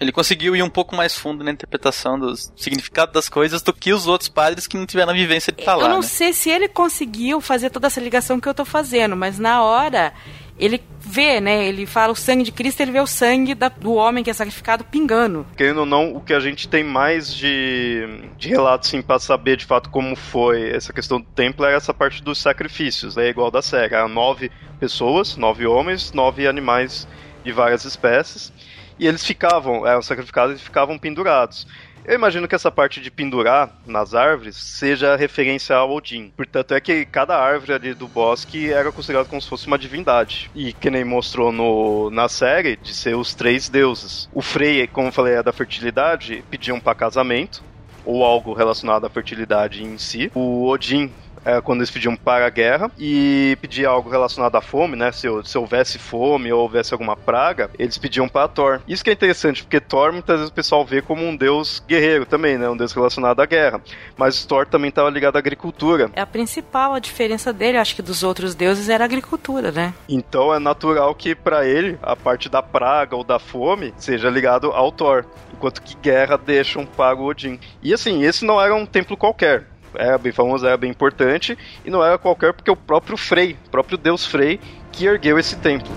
Ele conseguiu ir um pouco mais fundo na interpretação do significado das coisas do que os outros padres que não tiveram a vivência de estar lá. Eu não né? sei se ele conseguiu fazer toda essa ligação que eu estou fazendo, mas na hora ele vê, né? Ele fala o sangue de Cristo, ele vê o sangue da, do homem que é sacrificado pingando. Querendo ou não, o que a gente tem mais de, de relatos, sim, pra saber de fato como foi essa questão do templo é essa parte dos sacrifícios, é igual da série. Há nove pessoas, nove homens, nove animais de várias espécies e eles ficavam, eram sacrificados e ficavam pendurados. Eu imagino que essa parte de pendurar nas árvores seja referência ao Odin. Portanto, é que cada árvore ali do bosque era considerada como se fosse uma divindade. E que nem mostrou no, na série, de ser os três deuses. O Frey, como eu falei, é da fertilidade, pediam para casamento ou algo relacionado à fertilidade em si. O Odin é, quando eles pediam para a guerra e pedia algo relacionado à fome, né? Se, se houvesse fome ou houvesse alguma praga, eles pediam para Thor. Isso que é interessante, porque Thor muitas vezes o pessoal vê como um deus guerreiro também, né? Um deus relacionado à guerra. Mas Thor também estava ligado à agricultura. É a principal a diferença dele, acho que dos outros deuses era a agricultura, né? Então é natural que para ele a parte da praga ou da fome seja ligado ao Thor, enquanto que guerra deixam para o Odin. E assim, esse não era um templo qualquer era bem famoso, era bem importante, e não era qualquer porque o próprio Frei, o próprio deus Frei, que ergueu esse templo.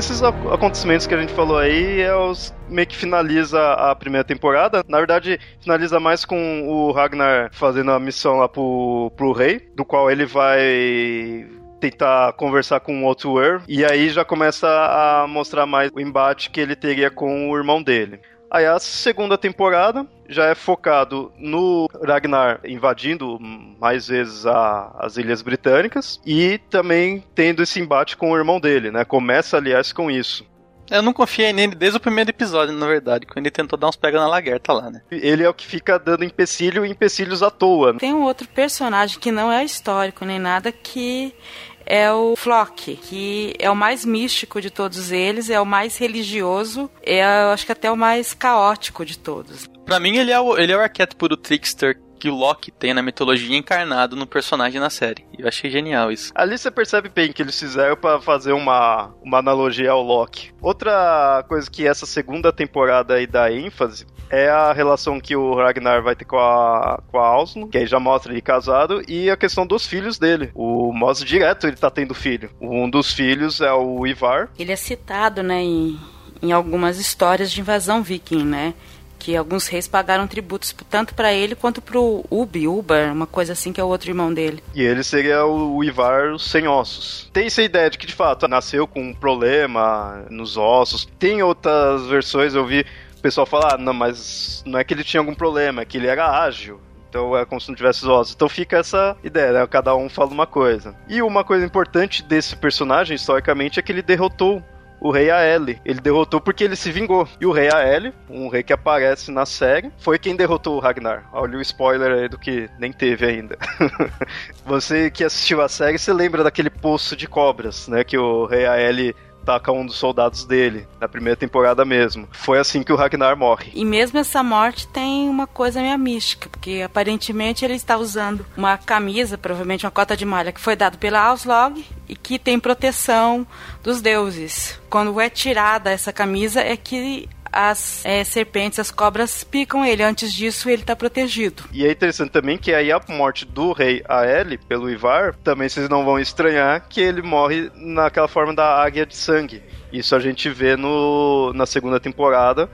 Esses acontecimentos que a gente falou aí é os meio que finaliza a primeira temporada. Na verdade, finaliza mais com o Ragnar fazendo a missão lá pro, pro rei, do qual ele vai tentar conversar com o outro Earth, e aí já começa a mostrar mais o embate que ele teria com o irmão dele. Aí a segunda temporada já é focado no Ragnar invadindo mais vezes a, as Ilhas Britânicas e também tendo esse embate com o irmão dele, né? Começa, aliás, com isso. Eu não confiei nele desde o primeiro episódio, na verdade, quando ele tentou dar uns pega na laguerta lá, né? Ele é o que fica dando empecilho e empecilhos à toa. Tem um outro personagem que não é histórico nem nada que é o Flock, que é o mais místico de todos eles, é o mais religioso, é, eu acho que até o mais caótico de todos. Pra mim, ele é o, ele é o arquétipo do trickster que o Loki tem na mitologia encarnado no personagem na série. Eu achei genial isso. Ali você percebe bem que eles fizeram para fazer uma, uma analogia ao Loki. Outra coisa que essa segunda temporada aí dá ênfase é a relação que o Ragnar vai ter com a, com a Ausno, que aí já mostra ele casado, e a questão dos filhos dele. O Moss direto ele tá tendo filho. Um dos filhos é o Ivar. Ele é citado, né, em, em algumas histórias de invasão viking, né? que alguns reis pagaram tributos tanto para ele quanto pro Ubi, Uber, uma coisa assim que é o outro irmão dele. E ele seria o Ivar sem ossos. Tem essa ideia de que de fato nasceu com um problema nos ossos. Tem outras versões, eu vi o pessoal falar, ah, não, mas não é que ele tinha algum problema, é que ele era ágil. Então é como se não tivesse os ossos. Então fica essa ideia, né? Cada um fala uma coisa. E uma coisa importante desse personagem, historicamente, é que ele derrotou o rei Aele. Ele derrotou porque ele se vingou. E o rei Aele, um rei que aparece na série, foi quem derrotou o Ragnar. Olha o spoiler aí do que nem teve ainda. *laughs* você que assistiu a série, você lembra daquele poço de cobras, né? Que o rei Aele ataca um dos soldados dele, na primeira temporada mesmo. Foi assim que o Ragnar morre. E mesmo essa morte tem uma coisa meio mística, porque aparentemente ele está usando uma camisa, provavelmente uma cota de malha, que foi dado pela Auslog e que tem proteção dos deuses. Quando é tirada essa camisa é que as é, serpentes, as cobras picam ele. Antes disso, ele está protegido. E é interessante também que aí a morte do rei Aele pelo Ivar, também vocês não vão estranhar que ele morre naquela forma da águia de sangue. Isso a gente vê no, na segunda temporada,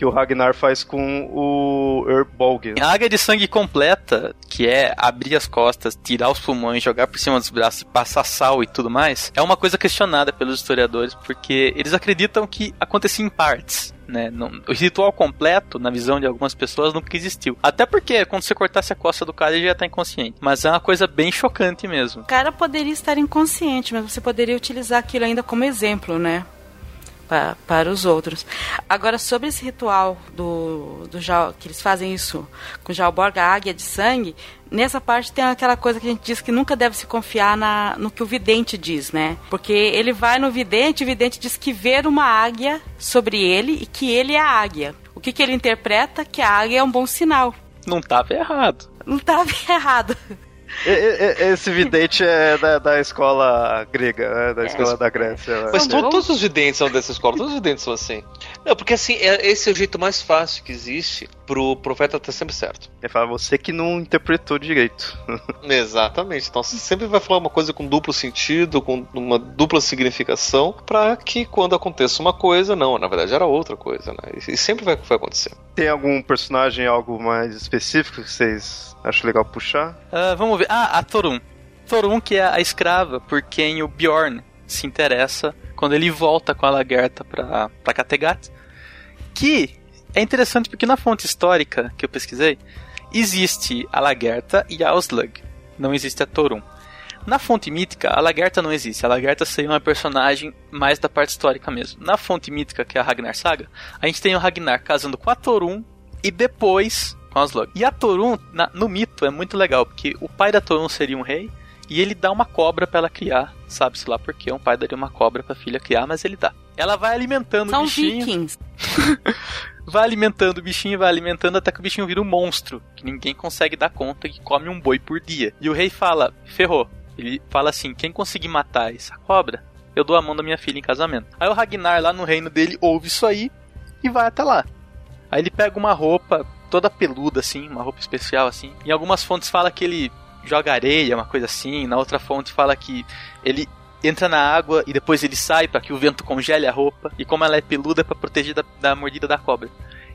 que o Ragnar faz com o Erbolg. A águia de sangue completa, que é abrir as costas, tirar os pulmões, jogar por cima dos braços passar sal e tudo mais, é uma coisa questionada pelos historiadores, porque eles acreditam que acontecia em partes. Né? o ritual completo, na visão de algumas pessoas, nunca existiu. Até porque quando você cortasse a costa do cara, ele já tá inconsciente. Mas é uma coisa bem chocante mesmo. O cara poderia estar inconsciente, mas você poderia utilizar aquilo ainda como exemplo, né? Para, para os outros. Agora, sobre esse ritual do, do que eles fazem isso com Jalborg, a águia de sangue, nessa parte tem aquela coisa que a gente diz que nunca deve se confiar na, no que o vidente diz, né? Porque ele vai no vidente, o vidente diz que ver uma águia sobre ele e que ele é a águia. O que, que ele interpreta? Que a águia é um bom sinal. Não estava errado. Não estava *laughs* errado. Esse vidente é da, da escola grega, né? da é. escola da Grécia. Mas todos os videntes são dessa escola, todos os videntes são assim. Não, porque assim, é, esse é o jeito mais fácil que existe pro profeta estar sempre certo. É falar você que não interpretou direito. *laughs* Exatamente. Então você sempre vai falar uma coisa com duplo sentido, com uma dupla significação, para que quando aconteça uma coisa, não, na verdade era outra coisa, né? E sempre vai, vai acontecer. Tem algum personagem, algo mais específico que vocês acham legal puxar? Uh, vamos ver. Ah, a Torun. Torun, que é a escrava por quem o Bjorn se interessa quando ele volta com a Lagerta pra, pra Kattegat. Que é interessante porque na fonte histórica que eu pesquisei, existe a Lagerta e a Auslug. Não existe a Torun. Na fonte mítica, a Lagerta não existe. A Lagerta seria uma personagem mais da parte histórica mesmo. Na fonte mítica, que é a Ragnar Saga, a gente tem o Ragnar casando com a Torun e depois com a Auslug. E a Torun, na, no mito, é muito legal, porque o pai da Torun seria um rei e ele dá uma cobra para ela criar. Sabe-se lá porque um pai daria uma cobra pra filha criar, mas ele dá. Ela vai alimentando São o bichinho. vikings. *laughs* vai alimentando o bichinho, vai alimentando até que o bichinho vira um monstro, que ninguém consegue dar conta que come um boi por dia. E o rei fala: ferrou. Ele fala assim: quem conseguir matar essa cobra, eu dou a mão da minha filha em casamento. Aí o Ragnar, lá no reino dele, ouve isso aí e vai até lá. Aí ele pega uma roupa toda peluda, assim, uma roupa especial, assim. Em algumas fontes fala que ele joga areia, uma coisa assim. Na outra fonte fala que ele entra na água e depois ele sai para que o vento congele a roupa. E como ela é peluda, é para proteger da, da mordida da cobra.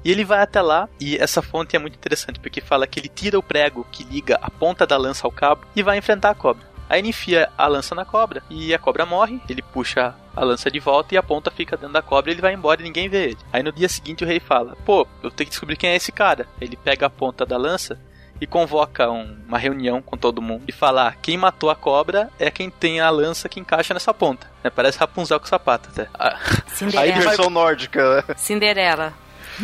E ele vai até lá, e essa fonte é muito interessante, porque fala que ele tira o prego que liga a ponta da lança ao cabo e vai enfrentar a cobra. Aí ele enfia a lança na cobra e a cobra morre. Ele puxa a lança de volta e a ponta fica dentro da cobra e ele vai embora e ninguém vê ele. Aí no dia seguinte o rei fala: Pô, eu tenho que descobrir quem é esse cara. Ele pega a ponta da lança e convoca um, uma reunião com todo mundo e fala: ah, quem matou a cobra é quem tem a lança que encaixa nessa ponta. É, parece Rapunzel com sapato até. Cinderela. Aí versão nórdica, né? Cinderela.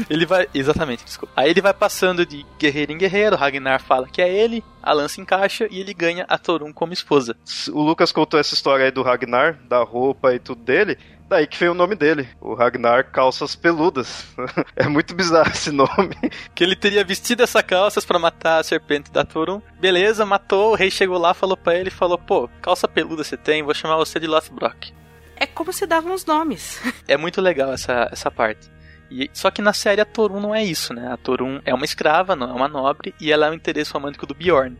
Ele vai. Exatamente, desculpa. Aí ele vai passando de guerreiro em guerreiro, Ragnar fala que é ele, a lança encaixa e ele ganha a Torun como esposa. O Lucas contou essa história aí do Ragnar, da roupa e tudo dele. Daí que veio o nome dele, o Ragnar Calças Peludas. *laughs* é muito bizarro esse nome. *laughs* Que ele teria vestido essa calças para matar a serpente da Torun. Beleza, matou, o rei chegou lá, falou para ele, falou, pô, calça peluda você tem, vou chamar você de Lothbrok. É como se davam os nomes. *laughs* é muito legal essa, essa parte. E, só que na série a Torun não é isso, né? A Torun é uma escrava, não é uma nobre, e ela é o interesse romântico do Bjorn.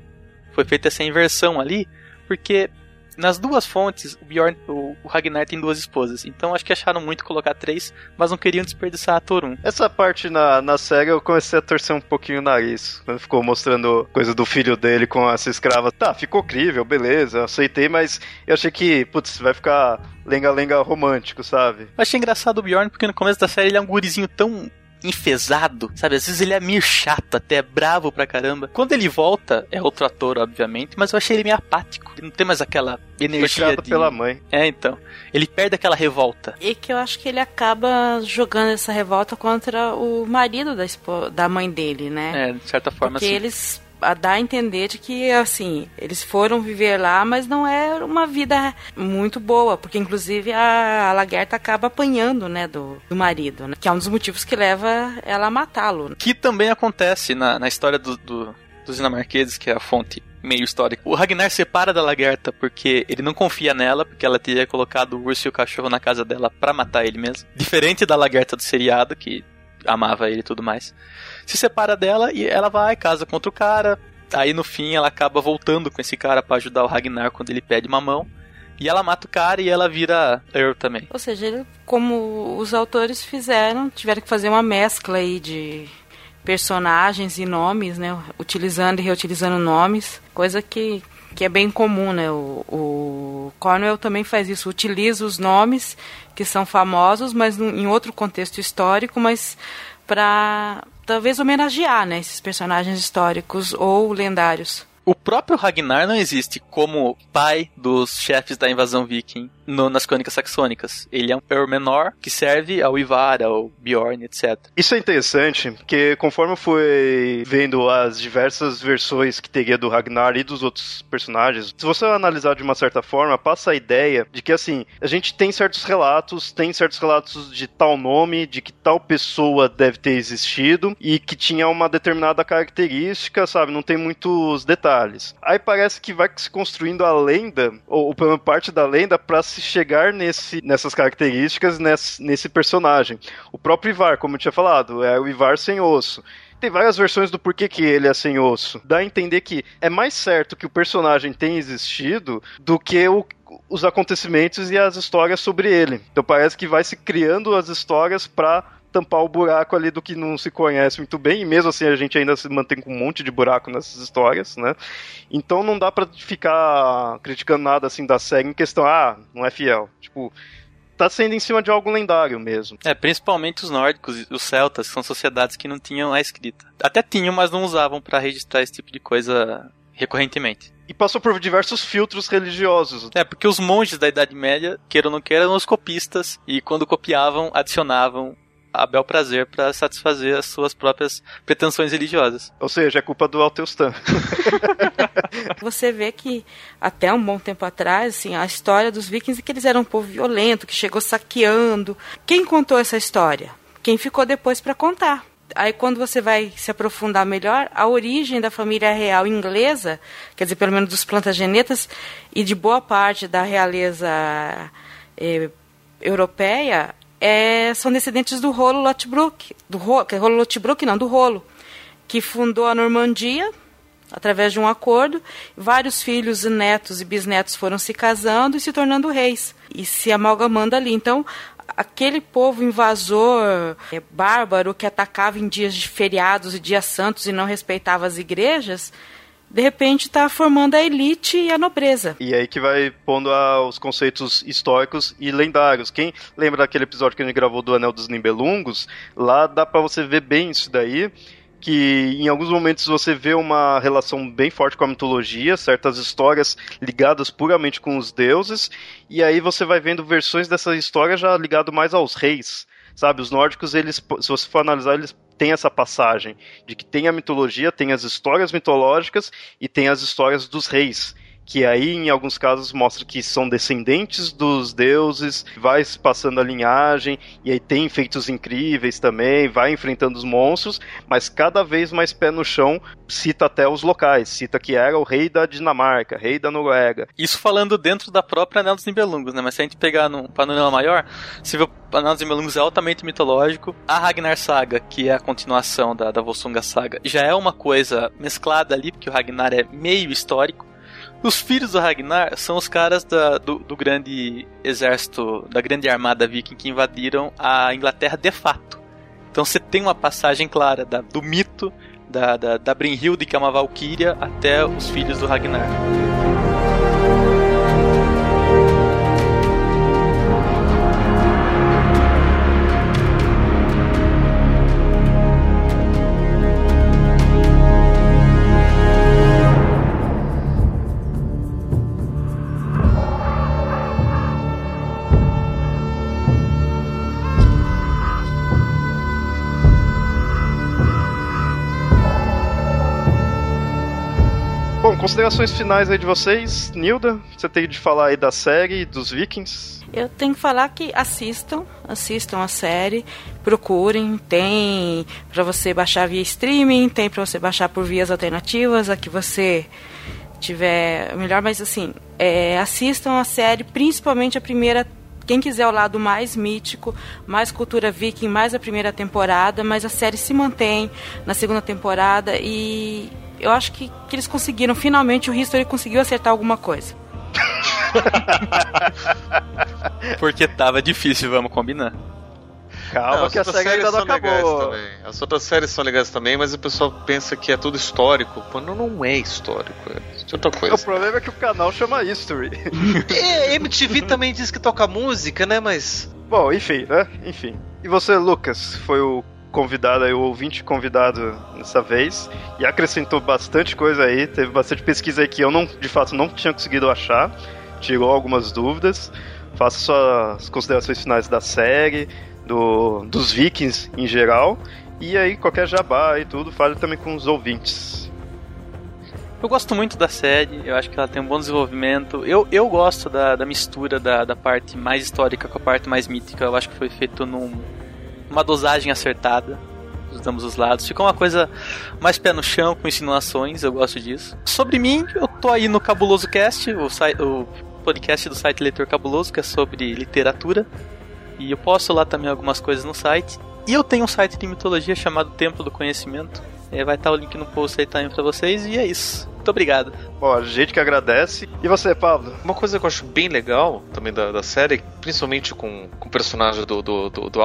Foi feita essa inversão ali, porque nas duas fontes, o Bjorn, o, o, Ragnar tem duas esposas. Então acho que acharam muito colocar três, mas não queriam desperdiçar a Torun. Essa parte na, na série eu comecei a torcer um pouquinho o nariz. Quando ficou mostrando coisa do filho dele com essa escrava. Tá, ficou crível, beleza, aceitei, mas eu achei que, putz, vai ficar lenga-lenga romântico, sabe? achei engraçado o Bjorn porque no começo da série ele é um gurizinho tão enfesado, sabe? Às vezes ele é meio chato, até bravo pra caramba. Quando ele volta, é outro ator, obviamente, mas eu achei ele meio apático. Ele não tem mais aquela energia Foi de... pela mãe. É, então. Ele perde aquela revolta. E que eu acho que ele acaba jogando essa revolta contra o marido da, da mãe dele, né? É, de certa forma, Porque eles a dar a entender de que, assim, eles foram viver lá, mas não é uma vida muito boa, porque inclusive a, a Lagerta acaba apanhando, né, do, do marido, né, que é um dos motivos que leva ela a matá-lo. Que também acontece na, na história do, do, dos dinamarqueses, que é a fonte meio histórica. O Ragnar separa da Lagerta porque ele não confia nela, porque ela teria colocado o urso e o cachorro na casa dela para matar ele mesmo. Diferente da Lagerta do seriado, que amava ele e tudo mais se separa dela e ela vai, casa contra o cara. Aí no fim ela acaba voltando com esse cara para ajudar o Ragnar quando ele pede uma mão. E ela mata o cara e ela vira Earl também. Ou seja, ele, como os autores fizeram, tiveram que fazer uma mescla aí de personagens e nomes, né? Utilizando e reutilizando nomes, coisa que, que é bem comum, né? O, o Cornwell também faz isso, utiliza os nomes que são famosos, mas em outro contexto histórico, mas para talvez homenagear né, esses personagens históricos ou lendários. O próprio Ragnar não existe como pai dos chefes da invasão viking no, nas crônicas saxônicas. Ele é um Earl menor que serve ao Ivar, ao Bjorn, etc. Isso é interessante, porque conforme eu fui vendo as diversas versões que teria do Ragnar e dos outros personagens, se você analisar de uma certa forma, passa a ideia de que assim, a gente tem certos relatos, tem certos relatos de tal nome, de que tal pessoa deve ter existido e que tinha uma determinada característica, sabe? Não tem muitos detalhes. Aí parece que vai se construindo a lenda, ou, ou parte da lenda, para se chegar nesse, nessas características nesse, nesse personagem. O próprio Ivar, como eu tinha falado, é o Ivar sem osso tem várias versões do porquê que ele é sem osso. Dá a entender que é mais certo que o personagem tenha existido do que o, os acontecimentos e as histórias sobre ele. Então parece que vai se criando as histórias para tampar o buraco ali do que não se conhece muito bem, e mesmo assim a gente ainda se mantém com um monte de buraco nessas histórias, né? Então não dá para ficar criticando nada assim da série em questão, ah, não é fiel. Tipo, tá sendo em cima de algo lendário mesmo. É, principalmente os nórdicos, os celtas, que são sociedades que não tinham a escrita. Até tinham, mas não usavam para registrar esse tipo de coisa recorrentemente. E passou por diversos filtros religiosos. É, porque os monges da Idade Média, queiram ou não queiram, eram os copistas, e quando copiavam, adicionavam a bel prazer para satisfazer as suas próprias pretensões religiosas. Ou seja, é culpa do Alteustan. *laughs* Você vê que até um bom tempo atrás, assim, a história dos vikings é que eles eram um povo violento, que chegou saqueando. Quem contou essa história? Quem ficou depois para contar? Aí quando você vai se aprofundar melhor, a origem da família real inglesa, quer dizer, pelo menos dos plantagenetas e de boa parte da realeza eh, europeia, é, são descendentes do Rolo Lotbrook, do Rolo, que é Rolo Lotbrook não, do Rolo, que fundou a Normandia através de um acordo. Vários filhos, netos e bisnetos foram se casando e se tornando reis e se amalgamando ali. Então, aquele povo invasor, é, bárbaro, que atacava em dias de feriados e dias santos e não respeitava as igrejas, de repente está formando a elite e a nobreza. E aí que vai pondo a, os conceitos históricos e lendários. Quem lembra daquele episódio que a gente gravou do Anel dos Nibelungos, lá dá para você ver bem isso daí que em alguns momentos você vê uma relação bem forte com a mitologia, certas histórias ligadas puramente com os deuses, e aí você vai vendo versões dessa história já ligado mais aos reis, sabe? Os nórdicos, eles, se você for analisar, eles têm essa passagem de que tem a mitologia, tem as histórias mitológicas e tem as histórias dos reis que aí em alguns casos mostra que são descendentes dos deuses, vai passando a linhagem e aí tem feitos incríveis também, vai enfrentando os monstros, mas cada vez mais pé no chão, cita até os locais, cita que era o rei da Dinamarca, rei da Noruega. Isso falando dentro da própria Anel dos Nibelungos, né? Mas se a gente pegar num panorama maior, se vê o Anel dos Nibelungos é altamente mitológico, a Ragnar Saga, que é a continuação da, da Volsunga Saga, já é uma coisa mesclada ali, porque o Ragnar é meio histórico, os filhos do Ragnar são os caras da, do, do, grande exército, da grande armada viking que invadiram a Inglaterra de fato. Então você tem uma passagem clara da, do mito da, da, da que é uma valquíria, até os filhos do Ragnar. Considerações finais aí de vocês. Nilda, você tem de falar aí da série, dos Vikings? Eu tenho que falar que assistam, assistam a série, procurem, tem para você baixar via streaming, tem para você baixar por vias alternativas, a que você tiver melhor, mas assim, é, assistam a série, principalmente a primeira quem quiser o lado mais mítico, mais cultura viking, mais a primeira temporada, mas a série se mantém na segunda temporada e eu acho que, que eles conseguiram, finalmente o History conseguiu acertar alguma coisa. *laughs* Porque tava difícil, vamos combinar. Calma não, que a série ainda não acabou. As outras séries são legais também, mas o pessoal pensa que é tudo histórico. Quando não é histórico, é outra coisa. O problema é que o canal chama History. *laughs* é, MTV também diz que toca música, né? Mas. Bom, enfim, né? Enfim. E você, Lucas, foi o convidado aí, o ouvinte convidado dessa vez, e acrescentou bastante coisa aí, teve bastante pesquisa aí que eu não, de fato, não tinha conseguido achar, tirou algumas dúvidas. Faça suas considerações finais da série, do, dos vikings em geral, e aí qualquer jabá e tudo, fale também com os ouvintes. Eu gosto muito da série, eu acho que ela tem um bom desenvolvimento. Eu, eu gosto da, da mistura da, da parte mais histórica com a parte mais mítica. Eu acho que foi feito num, uma dosagem acertada dos ambos os lados. Ficou uma coisa mais pé no chão, com insinuações, eu gosto disso. Sobre mim, eu tô aí no Cabuloso Cast, o, o podcast do site Leitor Cabuloso, que é sobre literatura. E eu posto lá também algumas coisas no site. E eu tenho um site de mitologia chamado Templo do Conhecimento. É, vai estar o link no post aí também pra vocês. E é isso. Muito obrigado. Bom, a gente que agradece. E você, Pablo? Uma coisa que eu acho bem legal também da, da série, principalmente com, com o personagem do, do, do, do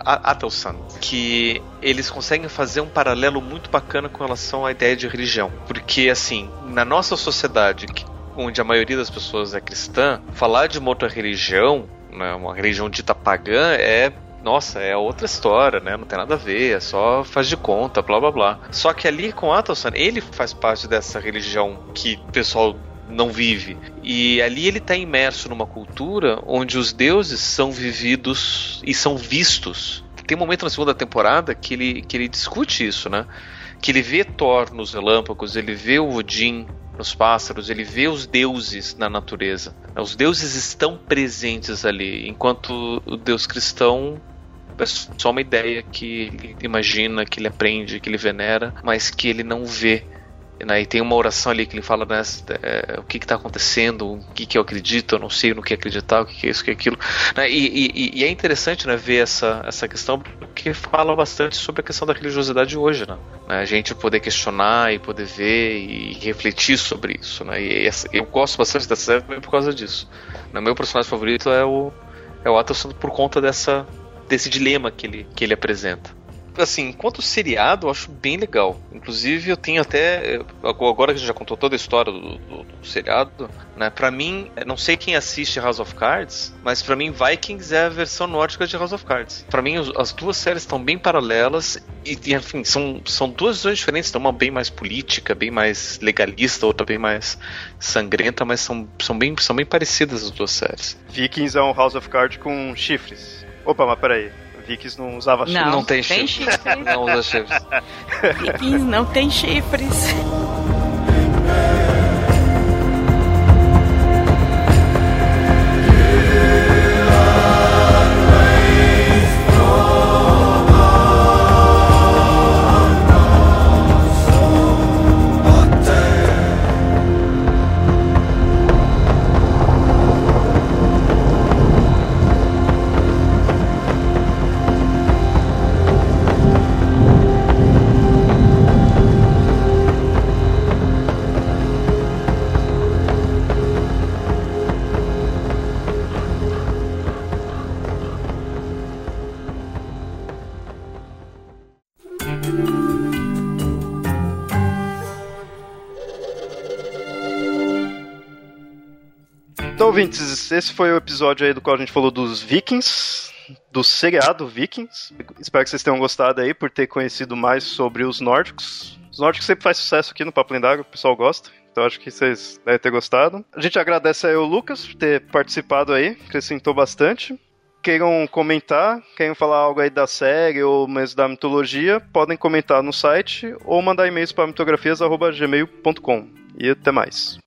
Atelsan, que eles conseguem fazer um paralelo muito bacana com relação à ideia de religião. Porque, assim, na nossa sociedade, onde a maioria das pessoas é cristã, falar de uma outra religião, né, uma religião dita pagã, é nossa, é outra história, né? Não tem nada a ver, é só faz de conta, blá blá blá. Só que ali com Atelson, ele faz parte dessa religião que o pessoal não vive. E ali ele está imerso numa cultura onde os deuses são vividos e são vistos. Tem um momento na segunda temporada que ele, que ele discute isso, né? Que ele vê Thor nos relâmpagos, ele vê o Odin nos pássaros, ele vê os deuses na natureza. Os deuses estão presentes ali, enquanto o deus cristão só uma ideia que ele imagina, que ele aprende, que ele venera, mas que ele não vê. Né? E tem uma oração ali que ele fala né, é, o que está acontecendo, o que, que eu acredito, eu não sei no que acreditar, o que, que é isso, o que é aquilo. Né? E, e, e, é interessante né, ver essa, essa questão, porque fala bastante sobre a questão da religiosidade hoje. Né? A gente poder questionar e poder ver e refletir sobre isso. Né? E essa, eu gosto bastante dessa série por causa disso. Né? Meu personagem favorito é o, é o Atlas por conta dessa desse dilema que ele, que ele apresenta. Assim, enquanto seriado, eu acho bem legal. Inclusive, eu tenho até. Agora que a gente já contou toda a história do, do, do seriado, né? Pra mim, não sei quem assiste House of Cards, mas para mim, Vikings é a versão nórdica de House of Cards. Para mim, as duas séries estão bem paralelas e, enfim, são, são duas visões diferentes. Uma bem mais política, bem mais legalista, outra bem mais sangrenta, mas são, são, bem, são bem parecidas as duas séries. Vikings é um House of Cards com chifres. Opa, mas peraí. Vikings não usava chifres. Não, Não tem tem chifres. chifres. Não usa chifres. Vikings não tem chifres. Ouvintes, esse foi o episódio aí do qual a gente falou dos Vikings, do seriado Vikings. Espero que vocês tenham gostado aí por ter conhecido mais sobre os nórdicos. Os nórdicos sempre faz sucesso aqui no Papo Lendário, o pessoal gosta. Então acho que vocês devem ter gostado. A gente agradece aí ao Lucas por ter participado aí, acrescentou bastante. Queiram comentar, queiram falar algo aí da série ou mesmo da mitologia, podem comentar no site ou mandar e-mails para mitografias.gmail.com. E até mais.